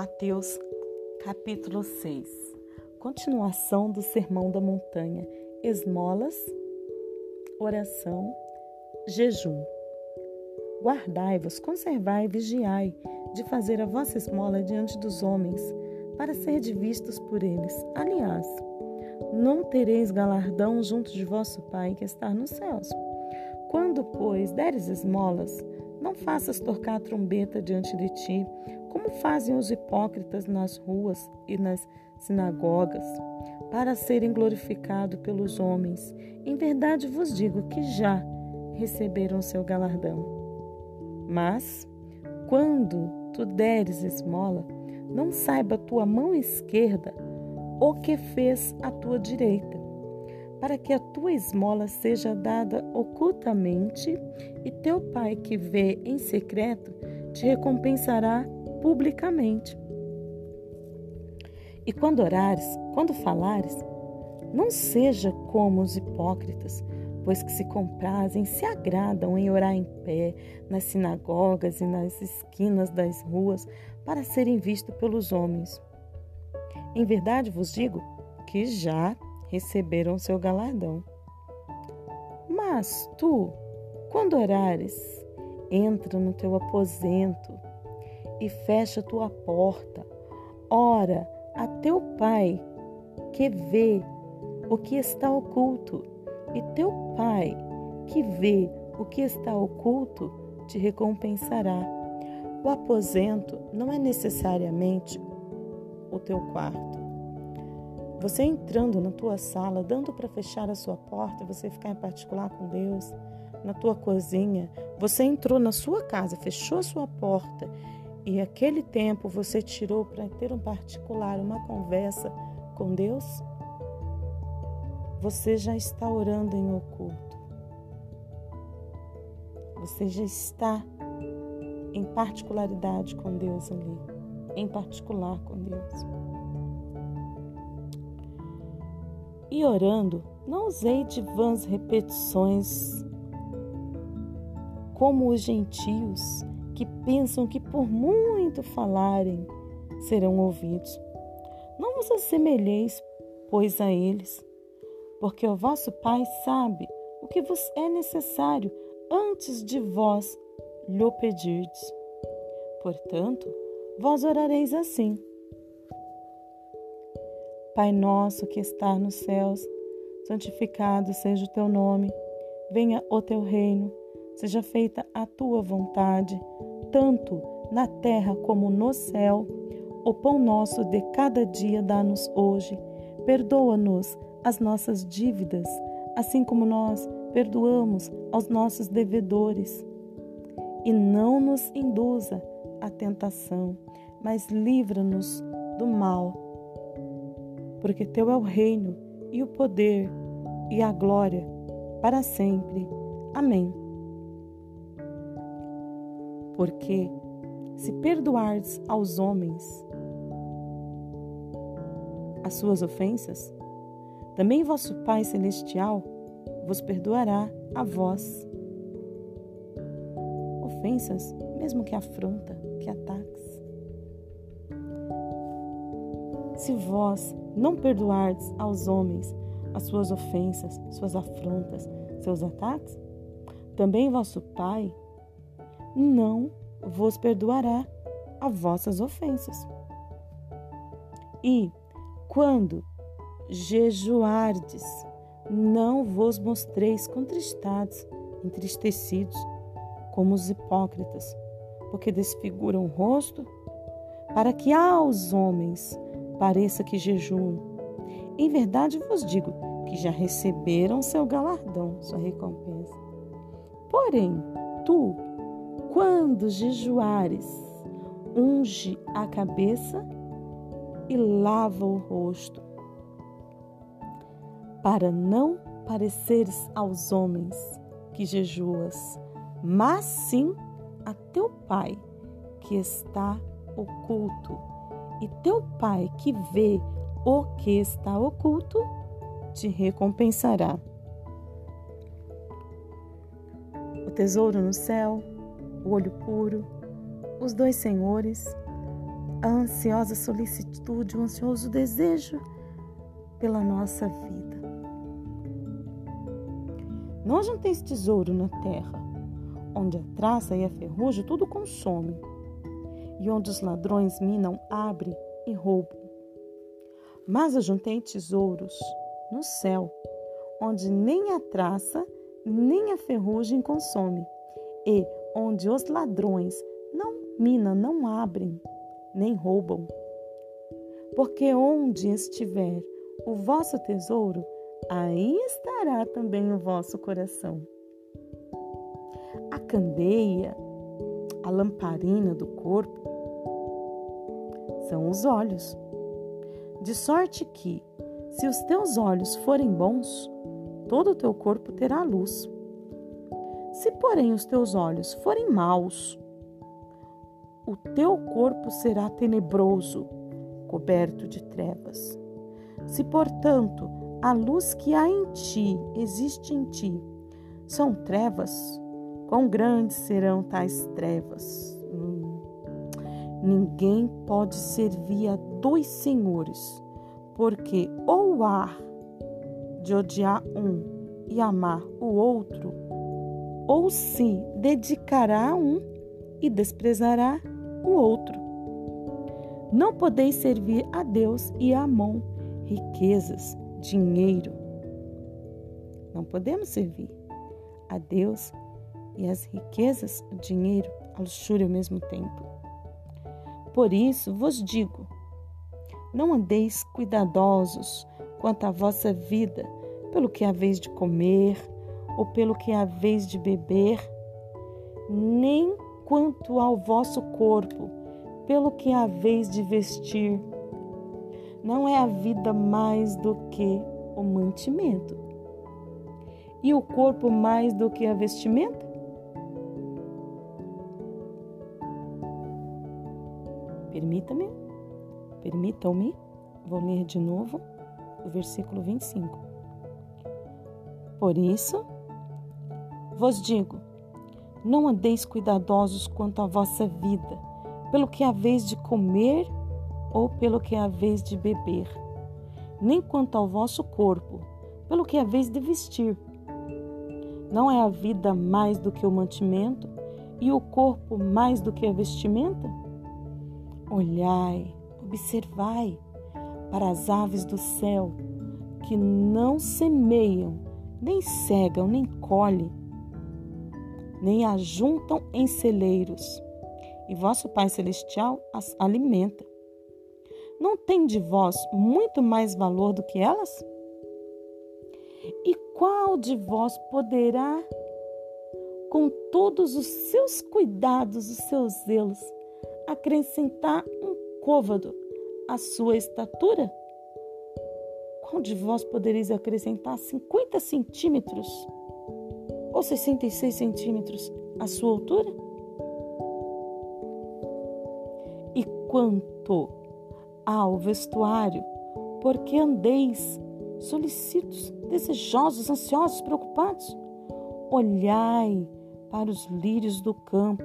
Mateus capítulo 6 Continuação do Sermão da Montanha Esmolas, oração, jejum. Guardai-vos, conservai e vigiai de fazer a vossa esmola diante dos homens, para ser vistos por eles. Aliás, não tereis galardão junto de vosso Pai que está nos céus. Quando, pois, deres esmolas, não faças tocar a trombeta diante de ti, como fazem os hipócritas nas ruas e nas sinagogas, para serem glorificados pelos homens. Em verdade vos digo que já receberam seu galardão. Mas, quando tu deres esmola, não saiba tua mão esquerda o que fez a tua direita para que a tua esmola seja dada ocultamente, e teu Pai que vê em secreto te recompensará publicamente. E quando orares, quando falares, não seja como os hipócritas, pois que se comprazem, se agradam em orar em pé, nas sinagogas e nas esquinas das ruas, para serem vistos pelos homens. Em verdade vos digo que já receberam seu galardão. Mas tu, quando orares, entra no teu aposento e fecha tua porta. Ora a teu Pai que vê o que está oculto, e teu Pai que vê o que está oculto te recompensará. O aposento não é necessariamente o teu quarto. Você entrando na tua sala, dando para fechar a sua porta, você ficar em particular com Deus, na tua cozinha, você entrou na sua casa, fechou a sua porta e aquele tempo você tirou para ter um particular, uma conversa com Deus, você já está orando em oculto. Você já está em particularidade com Deus ali, em particular com Deus. E orando, não usei de vãs repetições, como os gentios que pensam que por muito falarem serão ouvidos. Não vos assemelheis, pois, a eles, porque o vosso Pai sabe o que vos é necessário antes de vós lhe pedirdes. Portanto, vós orareis assim. Pai nosso que está nos céus, santificado seja o teu nome. Venha o teu reino, seja feita a tua vontade, tanto na terra como no céu. O pão nosso de cada dia dá-nos hoje. Perdoa-nos as nossas dívidas, assim como nós perdoamos aos nossos devedores. E não nos induza à tentação, mas livra-nos do mal porque teu é o reino e o poder e a glória para sempre. Amém. Porque se perdoardes aos homens as suas ofensas, também vosso Pai celestial vos perdoará a vós. Ofensas, mesmo que afronta, que ataques. Se vós não perdoardes aos homens as suas ofensas, suas afrontas, seus ataques, também vosso Pai não vos perdoará as vossas ofensas. E quando jejuardes, não vos mostreis contristados, entristecidos, como os hipócritas, porque desfiguram o rosto, para que aos homens pareça que jejuam. Em verdade vos digo que já receberam seu galardão, sua recompensa. Porém, tu, quando jejuares, unge a cabeça e lava o rosto, para não pareceres aos homens que jejuas, mas sim a teu Pai que está oculto e teu Pai que vê o que está oculto te recompensará. O tesouro no céu, o olho puro, os dois senhores, a ansiosa solicitude, o ansioso desejo pela nossa vida. Não junteis tesouro na terra, onde a traça e a ferrugem tudo consome, e onde os ladrões minam, abrem e roubam. Mas ajuntei tesouros no céu, onde nem a traça nem a ferrugem consome, e onde os ladrões não minam, não abrem, nem roubam. Porque onde estiver o vosso tesouro, aí estará também o vosso coração. A candeia, a lamparina do corpo, são os olhos. De sorte que, se os teus olhos forem bons, todo o teu corpo terá luz. Se, porém, os teus olhos forem maus, o teu corpo será tenebroso, coberto de trevas. Se, portanto, a luz que há em ti, existe em ti, são trevas, quão grandes serão tais trevas? Hum. Ninguém pode servir a dois senhores, porque ou há de odiar um e amar o outro, ou se dedicará a um e desprezará o outro. Não podeis servir a Deus e a mão, riquezas, dinheiro. Não podemos servir a Deus e as riquezas, o dinheiro, a luxúria ao mesmo tempo. Por isso vos digo: não andeis cuidadosos quanto à vossa vida, pelo que há vez de comer ou pelo que há vez de beber, nem quanto ao vosso corpo, pelo que há vez de vestir. Não é a vida mais do que o mantimento, e o corpo mais do que a vestimenta? Permita-me, permitam-me, vou ler de novo o versículo 25. Por isso, vos digo: não andeis cuidadosos quanto à vossa vida, pelo que há vez de comer ou pelo que há vez de beber, nem quanto ao vosso corpo, pelo que há vez de vestir. Não é a vida mais do que o mantimento e o corpo mais do que a vestimenta? Olhai, observai para as aves do céu, que não semeiam, nem cegam, nem colhem, nem ajuntam em celeiros, e vosso Pai Celestial as alimenta. Não tem de vós muito mais valor do que elas? E qual de vós poderá, com todos os seus cuidados, os seus zelos, acrescentar um côvado à sua estatura? Qual de vós podereis acrescentar 50 centímetros ou 66 centímetros à sua altura? E quanto ao vestuário, porque andeis solicitos, desejosos, ansiosos, preocupados? Olhai para os lírios do campo,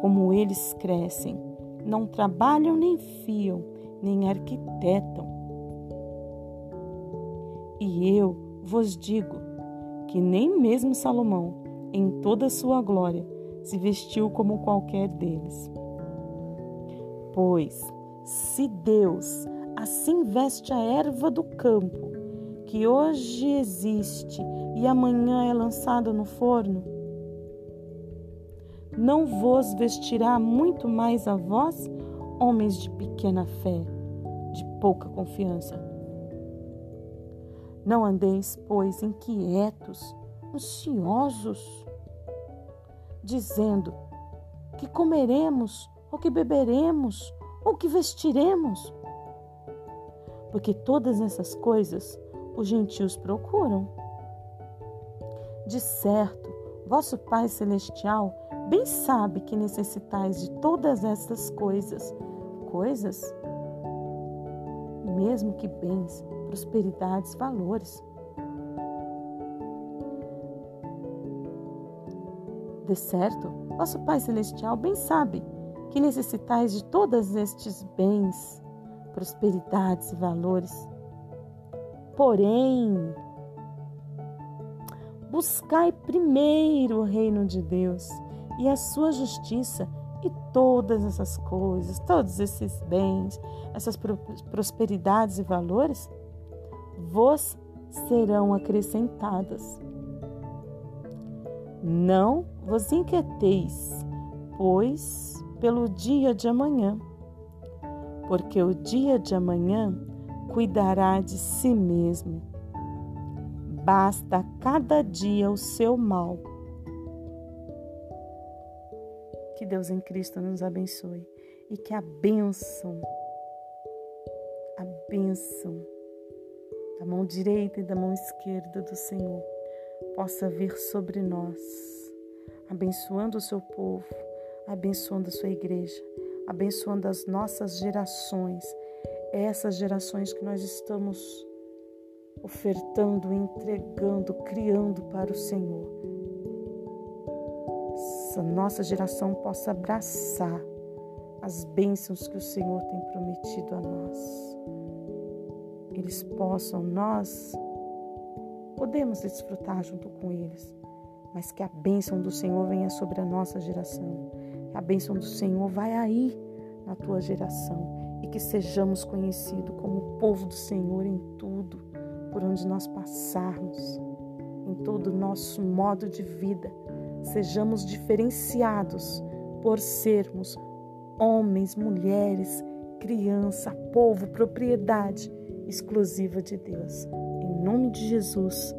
como eles crescem. Não trabalham nem fiam, nem arquitetam. E eu vos digo que nem mesmo Salomão, em toda a sua glória, se vestiu como qualquer deles. Pois, se Deus assim veste a erva do campo, que hoje existe e amanhã é lançada no forno, não vos vestirá muito mais a vós, homens de pequena fé, de pouca confiança? Não andeis, pois, inquietos, ansiosos, dizendo que comeremos, ou que beberemos, ou que vestiremos. Porque todas essas coisas os gentios procuram. De certo, vosso Pai Celestial bem sabe que necessitais de todas essas coisas, coisas, mesmo que bens, prosperidades, valores. De certo, vosso Pai Celestial bem sabe que necessitais de todos estes bens, prosperidades e valores. Porém, buscai primeiro o reino de Deus e a sua justiça, e todas essas coisas, todos esses bens, essas prosperidades e valores vos serão acrescentadas. Não vos inquieteis, pois, pelo dia de amanhã, porque o dia de amanhã cuidará de si mesmo. Basta cada dia o seu mal. Que Deus em Cristo nos abençoe e que a bênção, a bênção da mão direita e da mão esquerda do Senhor possa vir sobre nós, abençoando o seu povo, abençoando a sua igreja, abençoando as nossas gerações, essas gerações que nós estamos ofertando, entregando, criando para o Senhor. Essa nossa geração possa abraçar as bênçãos que o Senhor tem prometido a nós. Eles possam, nós podemos desfrutar junto com eles, mas que a bênção do Senhor venha sobre a nossa geração, que a bênção do Senhor vai aí na tua geração. E que sejamos conhecidos como o povo do Senhor em tudo, por onde nós passarmos, em todo o nosso modo de vida, sejamos diferenciados por sermos homens, mulheres, criança, povo, propriedade exclusiva de Deus. Em nome de Jesus.